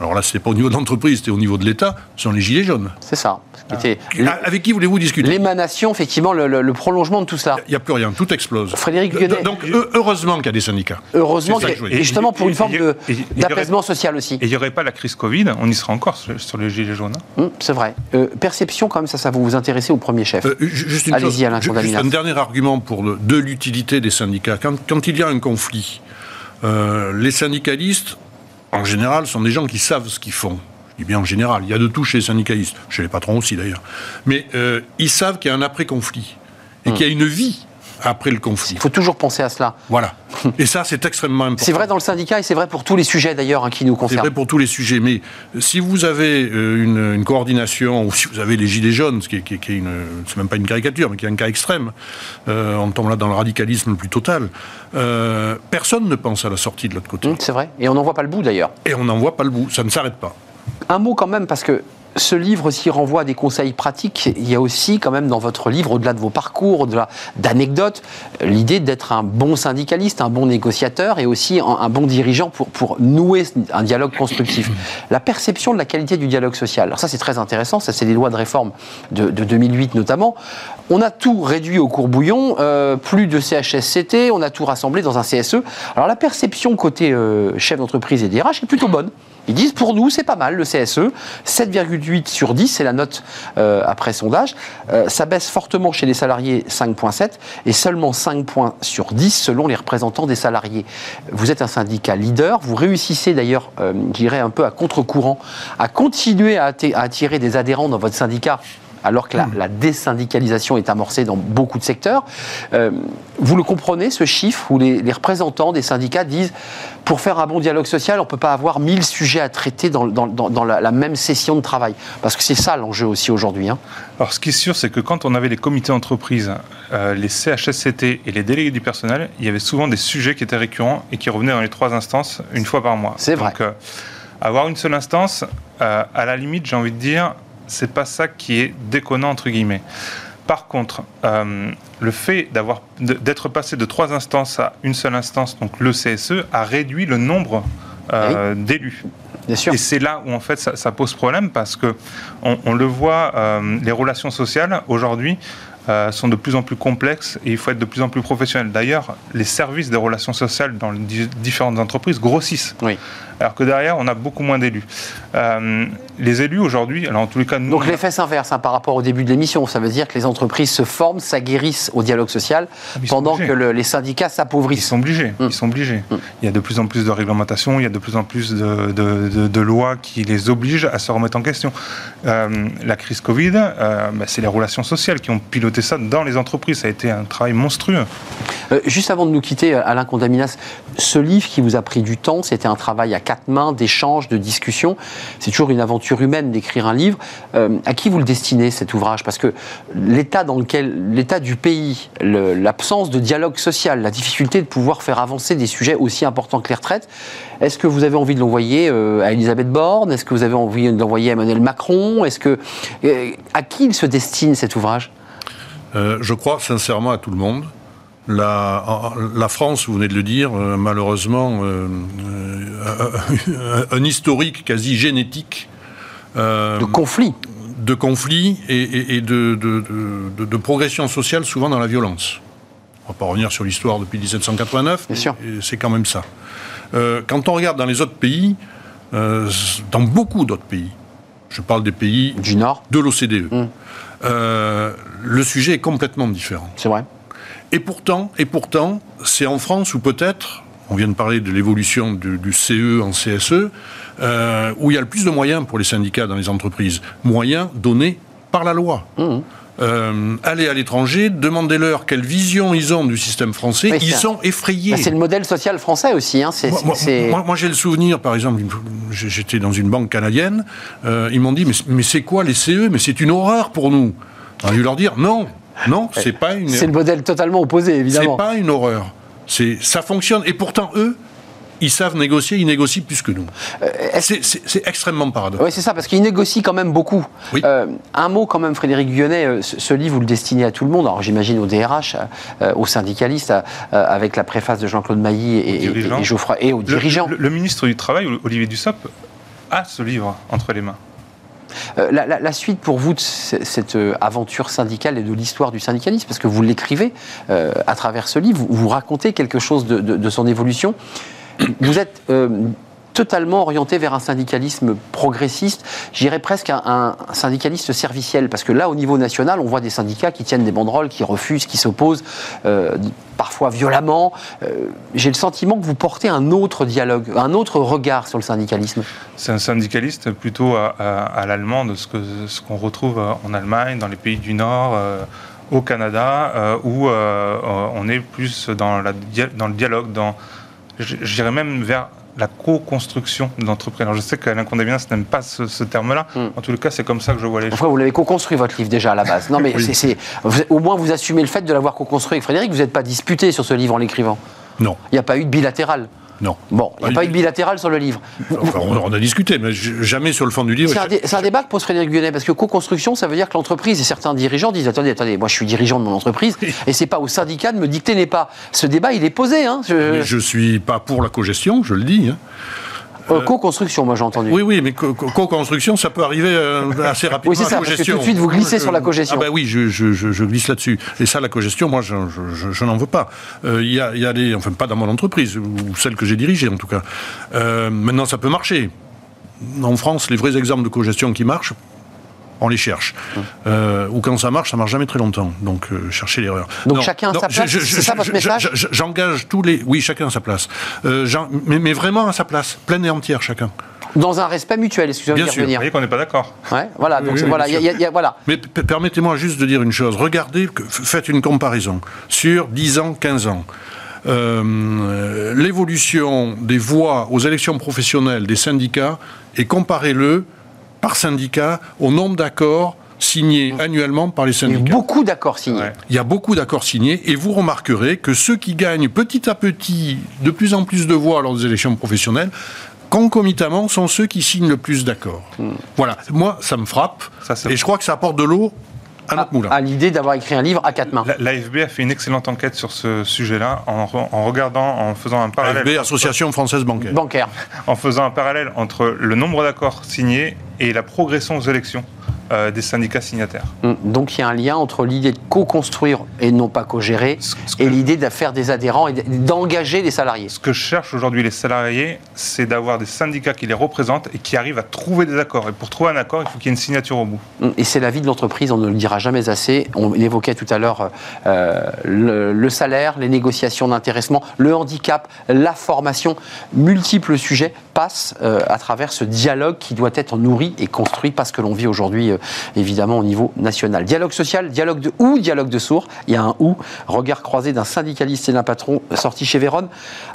alors là, c'est pas au niveau de l'entreprise, c'est au niveau de l'État, sont les gilets jaunes. C'est ça. Ce qui était Ah, Avec qui voulez-vous discuter? L'émanation, effectivement, le, le- le prolongement de tout ça. Il n'y a plus rien, tout explose. Frédéric De- Guenet. Donc heu- heureusement qu'il y a des syndicats. Heureusement, a- et dire. justement pour une Et- forme et- et- et- d'apaisement social aussi. Et il n'y aurait pas la crise Covid, on y serait encore sur, sur les gilets jaunes. hein? Hum, c'est vrai. Euh, perception, quand même, ça, ça va vous intéresser au premier chef. Euh, ju- juste une Allez-y, chose, Alain juste un dernier argument pour le- de l'utilité des syndicats. Quand, quand il y a un conflit, euh, les syndicalistes, en général, sont des gens qui savent ce qu'ils font. Je dis bien en général, il y a de tout chez les syndicalistes, chez les patrons aussi d'ailleurs. Mais euh, ils savent qu'il y a un après-conflit et qu'il y a une vie après le conflit. Il faut toujours penser à cela. Voilà. Et ça, c'est extrêmement important. C'est vrai dans le syndicat et c'est vrai pour tous les sujets d'ailleurs hein, qui nous C'est concernent. vrai pour tous les sujets, mais si vous avez euh, une, une coordination, ou si vous avez les gilets jaunes, ce qui est, qui est- qui est une, c'est même pas une caricature, mais qui est un cas extrême, euh, on tombe là dans le radicalisme le plus total. euh, personne ne pense à la sortie de l'autre côté, Hum, c'est vrai. Et on n'en voit pas le bout d'ailleurs. et on n'en voit pas le bout. Ça ne s'arrête pas. Un mot quand même, parce que ce livre aussi renvoie à des conseils pratiques. Il y a aussi, quand même, dans votre livre, au-delà de vos parcours, au-delà d'anecdotes, l'idée d'être un bon syndicaliste, un bon négociateur et aussi un, bon dirigeant pour, pour nouer un dialogue constructif. La perception de la qualité du dialogue social. Alors ça, c'est très intéressant. Ça, c'est les lois de réforme de, 2008 notamment. On a tout réduit au courbouillon, euh, plus de CHSCT, on a tout rassemblé dans un CSE. Alors la perception côté euh, chef d'entreprise et DRH est plutôt bonne. Ils disent pour nous, c'est pas mal le CSE. 7,8 sur 10, c'est la note euh, après sondage. Euh, ça baisse fortement chez les salariés, 5,7 et seulement 5 points sur 10 selon les représentants des salariés. Vous êtes un syndicat leader. Vous réussissez d'ailleurs, euh, je un peu à contre-courant, à continuer à attirer des adhérents dans votre syndicat alors que la, désyndicalisation est amorcée dans beaucoup de secteurs. Euh, vous le comprenez, ce chiffre où les, représentants des syndicats disent pour faire un bon dialogue social, on ne peut pas avoir 1000 sujets à traiter dans, la, même session de travail. Parce que c'est ça l'enjeu aussi aujourd'hui. Hein. Alors ce qui est sûr, c'est que quand on avait les comités d'entreprise, euh, les CHSCT et les délégués du personnel, il y avait souvent des sujets qui étaient récurrents et qui revenaient dans les trois instances une fois par mois. C'est vrai. Donc, euh, avoir une seule instance, à la limite, j'ai envie de dire, c'est pas ça qui est déconnant entre guillemets. Par contre, euh, le fait d'avoir d'être passé de trois instances à une seule instance, donc le CSE, a réduit le nombre euh, d'élus. Et c'est là où en fait ça, pose problème parce que on, le voit, euh, les relations sociales aujourd'hui euh, sont de plus en plus complexes et il faut être de plus en plus professionnel. D'ailleurs, les services des relations sociales dans les différentes entreprises grossissent. Oui. Alors que derrière, on a beaucoup moins d'élus. Euh, les élus aujourd'hui, alors en tous les cas, nous. Donc l'effet s'inverse hein, par rapport au début de l'émission. Ça veut dire que les entreprises se forment, s'aguerrissent au dialogue social, ah, pendant que les syndicats s'appauvrissent. Ils sont obligés. Hum. Ils sont obligés. Hum. Il y a de plus en plus de réglementations, il y a de plus en plus de, de, lois qui les obligent à se remettre en question. Euh, la crise Covid, bah, c'est les relations sociales qui ont piloté ça dans les entreprises. Ça a été un travail monstrueux. Euh, juste avant de nous quitter, euh, Alain Condaminas, ce livre qui vous a pris du temps, c'était un travail à quatre mains, d'échanges, de discussions. C'est toujours une aventure humaine d'écrire un livre. Euh, à qui vous le destinez cet ouvrage? Parce que l'état dans lequel, l'état du pays, l'absence de dialogue social, la difficulté de pouvoir faire avancer des sujets aussi importants que les retraites, est-ce que vous avez envie de l'envoyer à Elisabeth Borne? Est-ce que vous avez envie de l'envoyer à Emmanuel Macron? Est-ce que à qui il se destine cet ouvrage? Je crois sincèrement à tout le monde. La, la, France, vous venez de le dire, euh, malheureusement, euh, un historique quasi génétique. de conflits. De conflits et, de, de, progression sociale, souvent dans la violence. On ne va pas revenir sur l'histoire depuis 1789, c'est quand même ça. quand on regarde dans les autres pays, dans beaucoup d'autres pays, je parle des pays du Nord, de l'OCDE. Hum. Euh, le sujet est complètement différent. C'est vrai. Et pourtant, et pourtant, c'est en France où peut-être, on vient de parler de l'évolution du, CE en CSE, euh, où il y a le plus de moyens pour les syndicats dans les entreprises. Moyens donnés par la loi. Hum. Euh, allez à l'étranger, demandez-leur quelle vision ils ont du système français. ils sont effrayés. Bah, c'est le modèle social français aussi. Hein. moi, j'ai le souvenir, par exemple, j'étais dans une banque canadienne, euh, ils m'ont dit, mais, c'est quoi les CE Mais c'est une horreur pour nous. On a dû leur dire, non, non, c'est pas une... C'est le modèle totalement opposé, évidemment. C'est pas une horreur. Ça fonctionne. Et pourtant, eux, ils savent négocier, ils négocient plus que nous. Euh, c'est extrêmement paradoxal. Oui, c'est ça, parce qu'ils négocient quand même beaucoup. Euh, un mot quand même, Frédéric Guionnet, euh, ce, livre, vous le destinez à tout le monde. Alors j'imagine au DRH, aux syndicalistes, avec la préface de Jean-Claude Mailly et, Geoffroy, et aux dirigeants. Le, ministre du Travail, Olivier Dussopt, a ce livre entre les mains. La, suite pour vous de cette aventure syndicale et de l'histoire du syndicalisme, parce que vous l'écrivez à travers ce livre, vous, racontez quelque chose de, son évolution. Vous êtes euh, totalement orienté vers un syndicalisme progressiste, j'irais presque un, un, syndicaliste serviciel, parce que là, au niveau national, on voit des syndicats qui tiennent des banderoles, qui refusent, qui s'opposent, euh, parfois violemment. Euh, j'ai le sentiment que vous portez un autre dialogue, un autre regard sur le syndicalisme. C'est un syndicaliste plutôt à, à, l'allemand de ce qu'on retrouve en Allemagne, dans les pays du Nord. au Canada, où on est plus dans, dans le dialogue, dans j'irais même vers la co-construction de l'entreprise. Alors je sais qu'Alain Condémias n'aime pas ce, terme-là. Hmm. En tout cas, c'est comme ça que je vois les choses. vous l'avez co-construit votre livre déjà à la base. Non, mais c'est, au moins vous assumez le fait de l'avoir co-construit avec Frédéric. Vous n'êtes pas disputé sur ce livre en l'écrivant. Non. Il n'y a pas eu de bilatéral. Non. Bon, il n'y a Ah, pas eu de bilatéral sur le livre. Enfin, on, a discuté, mais jamais sur le fond du livre. C'est un, dé- c'est un débat que pose Frédéric Guenet, parce que co-construction, ça veut dire que l'entreprise et certains dirigeants disent attendez, attendez, moi je suis dirigeant de mon entreprise, et c'est pas au syndicat de me dicter les pas. Ce débat, il est posé. Hein, je- Mais je suis pas pour la cogestion, je le dis. hein. Euh, co-construction, moi j'ai entendu. Oui, oui, mais co- co- co-construction, ça peut arriver euh, assez rapidement. Oui, c'est ça, parce que tout de suite, vous glissez sur la cogestion. Ah ben oui, je, je- je- je glisse là-dessus. Et ça, la cogestion, moi, je, n'en veux pas. Euh, Il y, a, y a des... Enfin, pas dans mon entreprise, ou celle que j'ai dirigée, en tout cas. Euh, maintenant, ça peut marcher. En France, les vrais exemples de cogestion qui marchent, on les cherche. Hum. Euh, ou quand ça marche, ça marche jamais très longtemps. Donc, euh, cherchez l'erreur. Donc chacun à sa place, c'est ça votre message je- J'engage tous les... Oui, chacun à sa place. Euh, mais, mais vraiment à sa place, pleine et entière, chacun. Dans un respect mutuel, excusez-moi Bien de sûr. Vous revenir. voyez qu'on n'est pas d'accord. Ouais, voilà, donc Oui, voilà, bien il y a- y a- voilà. Mais permettez-moi juste de dire une chose. Regardez, faites une comparaison sur 10 ans, 15 ans. Euh, L'évolution des voix aux élections professionnelles des syndicats et comparez-le par syndicat au nombre d'accords signés annuellement par les Il y a syndicats. beaucoup d'accords signés. Ouais. Il y a beaucoup d'accords signés et vous remarquerez que ceux qui gagnent petit à petit de plus en plus de voix lors des élections professionnelles, concomitamment, sont ceux qui signent le plus d'accords. Voilà. Moi, ça me frappe Ça, et je crois que ça apporte de l'eau à moulin. à l'idée d'avoir écrit un livre à quatre mains. La- L'AFB a fait une excellente enquête sur ce sujet-là en, re- en regardant, en faisant un parallèle. AFB, Association Française Bancaire. Bancaire. en faisant un parallèle entre le nombre d'accords signés et la progression aux élections euh, des syndicats signataires. Hum, Donc il y a un lien entre l'idée de co-construire et non pas co-gérer et l'idée de faire des adhérents et d'engager les salariés. Ce que cherchent aujourd'hui les salariés, c'est d'avoir des syndicats qui les représentent et qui arrivent à trouver des accords. Et pour trouver un accord, il faut qu'il y ait une signature au bout. Hum, Et c'est la vie de l'entreprise, on ne le dira jamais assez. On évoquait tout à l'heure euh, le, le salaire, les négociations d'intéressement, le handicap, la formation. Multiples sujets passent euh, à travers ce dialogue qui doit être nourri et construit parce que l'on vit aujourd'hui, évidemment, au niveau national. Dialogue social, dialogue de ou, dialogue de sourds. Il y a un ou. Regard croisé d'un syndicaliste et d'un patron sorti chez Véron.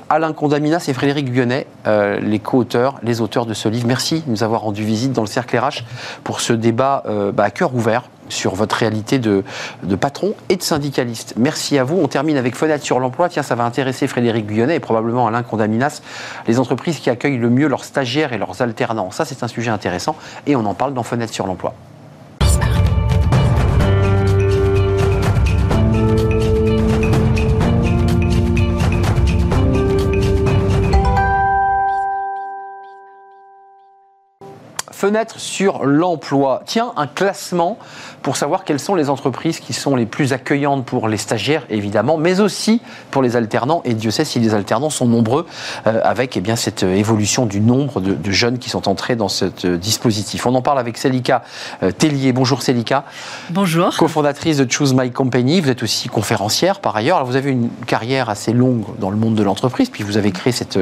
Alain Condaminas et Frédéric Guionnet, euh, les co-auteurs, les auteurs de ce livre. Merci de nous avoir rendu visite dans le Cercle RH pour ce débat euh, bah, à cœur ouvert sur votre réalité de, de patron et de syndicaliste. Merci à vous. On termine avec Fenêtre sur l'emploi. Tiens, ça va intéresser Frédéric Guionnet et probablement Alain Condaminas, les entreprises qui accueillent le mieux leurs stagiaires et leurs alternants. Ça, c'est un sujet intéressant et on en parle dans Fenêtre sur l'emploi. Fenêtre sur l'emploi. Tiens, un classement pour savoir quelles sont les entreprises qui sont les plus accueillantes pour les stagiaires, évidemment, mais aussi pour les alternants. Et Dieu sait si les alternants sont nombreux, euh, avec eh bien, cette euh, évolution du nombre de, de jeunes qui sont entrés dans ce euh, dispositif. On en parle avec Célika euh, Tellier. Bonjour Célika, Bonjour. cofondatrice de Choose My Company. Vous êtes aussi conférencière par ailleurs. Alors, vous avez une carrière assez longue dans le monde de l'entreprise, puis vous avez créé cette,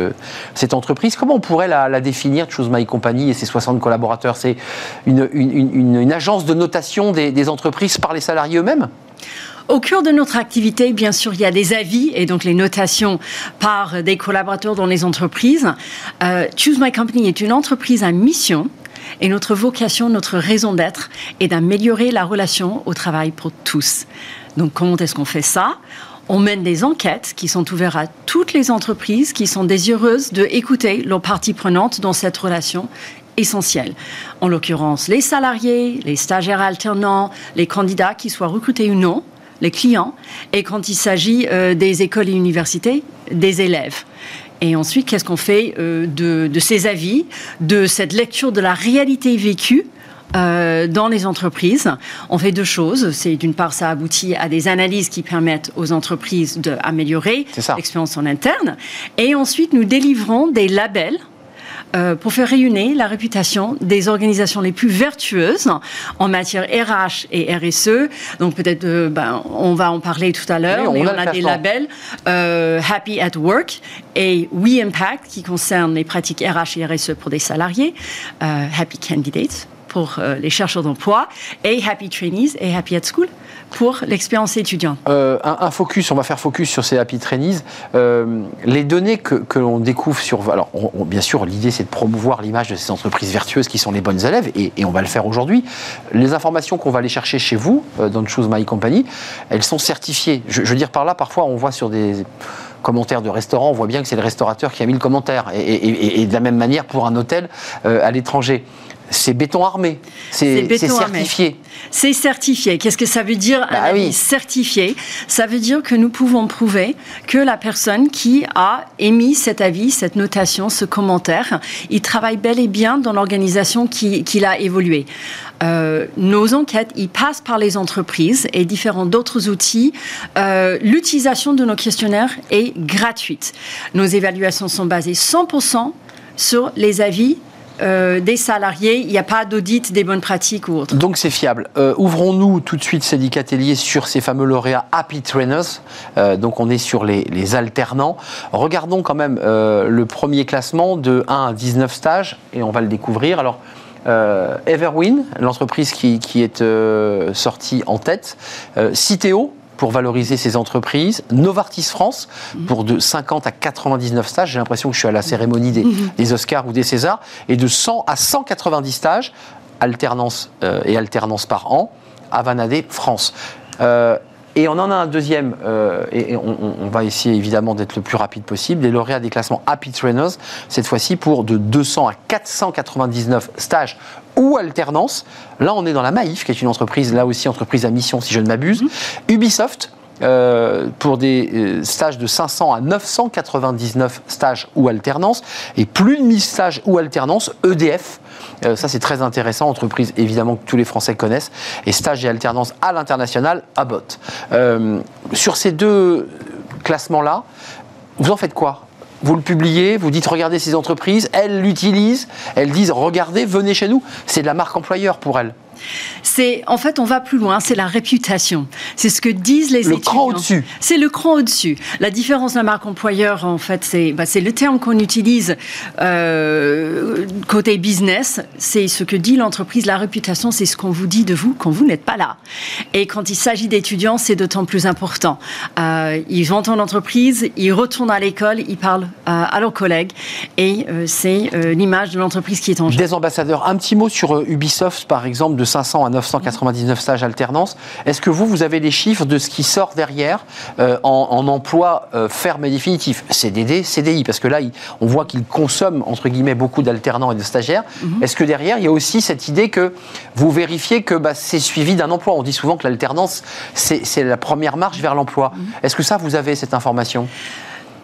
cette entreprise. Comment on pourrait la, la définir, Choose My Company et ses 60 collaborateurs? C'est une, agence de notation des, entreprises par les salariés eux-mêmes? Au cœur de notre activité, bien sûr, il y a des avis et donc les notations par des collaborateurs dans les entreprises. Euh, Choose My Company est une entreprise à mission. Et notre vocation, notre raison d'être est d'améliorer la relation au travail pour tous. Donc comment est-ce qu'on fait ça? On mène des enquêtes qui sont ouvertes à toutes les entreprises qui sont désireuses d'écouter leurs parties prenantes dans cette relation essentielle. En l'occurrence, les salariés, les stagiaires alternants, les candidats qui soient recrutés ou non, les clients, et quand il s'agit euh, des écoles et universités, des élèves. Et ensuite, qu'est-ce qu'on fait euh, de, de ces avis, de cette lecture de la réalité vécue euh, dans les entreprises, on fait deux choses. C'est d'une part, ça aboutit à des analyses qui permettent aux entreprises d'améliorer l'expérience en interne. Et ensuite, nous délivrons des labels euh, pour faire rayonner la réputation des organisations les plus vertueuses en matière RH et RSE. Donc peut-être, euh, ben, on va en parler tout à l'heure, Oui, on mais a on le a des labels euh, Happy at Work et We Impact qui concernent les pratiques RH et RSE pour des salariés, Happy Candidates pour euh, les chercheurs d'emploi et Happy Trainees et Happy at School pour l'expérience étudiante. Euh, un, focus, on va faire focus sur ces happy trainees. Euh, les données que, que l'on découvre sur. Alors, bien sûr, l'idée, c'est de promouvoir l'image de ces entreprises vertueuses qui sont les bonnes élèves, et, on va le faire aujourd'hui. Les informations qu'on va aller chercher chez vous, dans Choose My Company, elles sont certifiées. Je, veux dire par là, parfois, on voit sur des commentaire de restaurant, on voit bien que c'est le restaurateur qui a mis le commentaire. Et, de la même manière pour un hôtel à l'étranger. C'est béton armé, c'est certifié. C'est certifié. Qu'est-ce que ça veut dire bah oui. certifié? Ça veut dire que nous pouvons prouver que la personne qui a émis cet avis, cette notation, ce commentaire, il travaille bel et bien dans l'organisation qu'il qui a évolué. Euh, nos enquêtes, ils passent par les entreprises et différents d'autres outils. Euh, l'utilisation de nos questionnaires est gratuite. Nos évaluations sont basées 100% sur les avis euh, des salariés, il n'y a pas d'audit des bonnes pratiques ou autre. Donc c'est fiable. Ouvrons-nous tout de suite, Cédric Atelier, sur ces fameux lauréats Happy Trainers. donc on est sur les, alternants. Regardons quand même le premier classement de 1 à 19 stages et on va le découvrir. Alors euh, Everwin, l'entreprise qui, est euh, sortie en tête, euh, Citeo, pour valoriser ses entreprises, Novartis France pour de 50 à 99 stages, j'ai l'impression que je suis à la cérémonie des, mhm. des, Oscars ou des Césars, et de 100 à 190 stages, alternance et alternance par an, à Vanadé France. Et on en a un deuxième, euh, et, on, va essayer évidemment d'être le plus rapide possible, les lauréats des classements Happy Trainers, cette fois-ci pour de 200 à 499 stages ou alternance. Là, on est dans la Maïf, qui est une entreprise, là aussi entreprise à mission, si je ne m'abuse. Mhm. Ubisoft, euh, pour des euh, stages de 500 à 999 stages ou alternance, et plus de 1000 stages ou alternance, EDF, euh, ça, c'est très intéressant. Entreprise, évidemment, que tous les Français connaissent. Et stage et alternance à l'international, à Euh, sur ces deux classements-là, vous en faites quoi? Vous le publiez, vous dites regardez ces entreprises, elles l'utilisent, elles disent regardez, venez chez nous. C'est de la marque employeur pour elles. C'est en fait on va plus loin, c'est la réputation. C'est ce que disent les le étudiants. Cran au-dessus. C'est le cran au-dessus. La différence de la marque employeur, en fait, c'est bah, le terme qu'on utilise euh, côté business. C'est ce que dit l'entreprise. La réputation, c'est ce qu'on vous dit de vous quand vous n'êtes pas là. Et quand il s'agit d'étudiants, c'est d'autant plus important. Euh, ils vont en entreprise, ils retournent à l'école, ils parlent euh, à leurs collègues, et c'est l'image de l'entreprise qui est en jeu. Des ambassadeurs. Un petit mot sur Ubisoft, par exemple, de 500 à 999 stages alternance. Est-ce que vous, vous avez les chiffres de ce qui sort derrière euh, en, emploi euh, ferme et définitif? CDD, CDI Parce que là, on voit qu'ils consomment, entre guillemets, beaucoup d'alternants et de stagiaires. Mhm. Est-ce que derrière, il y a aussi cette idée que vous vérifiez que bah, c'est suivi d'un emploi? On dit souvent que l'alternance, c'est la première marche vers l'emploi. Mhm. Est-ce que ça, vous avez cette information?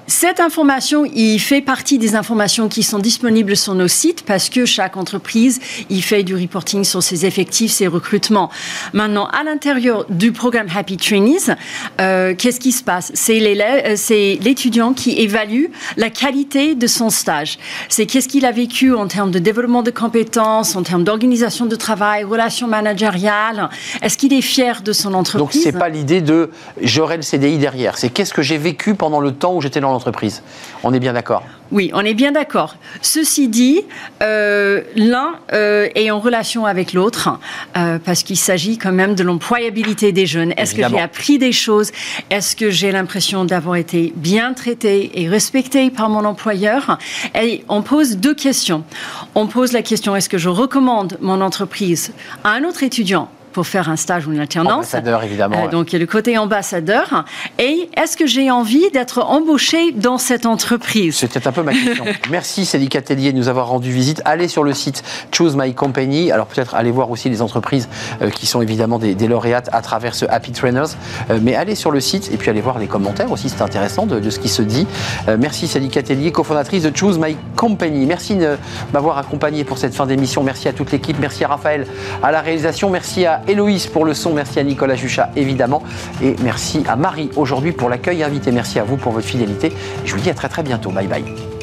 Cette information, il fait partie des informations qui sont disponibles sur nos sites parce que chaque entreprise, il fait du reporting sur ses effectifs, ses recrutements. Maintenant, à l'intérieur du programme Happy Trainees, euh, qu'est-ce qui se passe? Euh, C'est l'étudiant qui évalue la qualité de son stage. C'est qu'est-ce qu'il a vécu en termes de développement de compétences, en termes d'organisation de travail, relations managériales. Est-ce qu'il est fier de son entreprise Donc, c'est pas l'idée de j'aurai le CDI derrière. C'est qu'est-ce que j'ai vécu pendant le temps où j'étais dans On est bien d'accord Oui, on est bien d'accord. Ceci dit, euh, l'un euh, est en relation avec l'autre euh, parce qu'il s'agit quand même de l'employabilité des jeunes. Est-ce que j'ai appris des choses? Est-ce que j'ai l'impression d'avoir été bien traité et respecté par mon employeur? Et on pose deux questions. On pose la question est-ce que je recommande mon entreprise à un autre étudiant pour faire un stage ou une alternance. Ambassadeur, évidemment. Euh, donc, il y a le côté ambassadeur. Et est-ce que j'ai envie d'être embauché dans cette entreprise? C'était un peu ma question. Merci, Cédric Atelier, de nous avoir rendu visite. Allez sur le site Choose My Company. Alors, peut-être allez voir aussi les entreprises euh, qui sont évidemment des, lauréates à travers ce Happy Trainers. Euh, mais allez sur le site et puis allez voir les commentaires aussi. C'est intéressant de, ce qui se dit. merci, Cédric Atelier, cofondatrice de Choose My Company. Merci de m'avoir accompagné pour cette fin d'émission. Merci à toute l'équipe. Merci à Raphaël à la réalisation. Merci à Héloïse pour le son, merci à Nicolas Juchat évidemment, et merci à Marie aujourd'hui pour l'accueil invité. Merci à vous pour votre fidélité. Je vous dis à très très bientôt. Bye bye.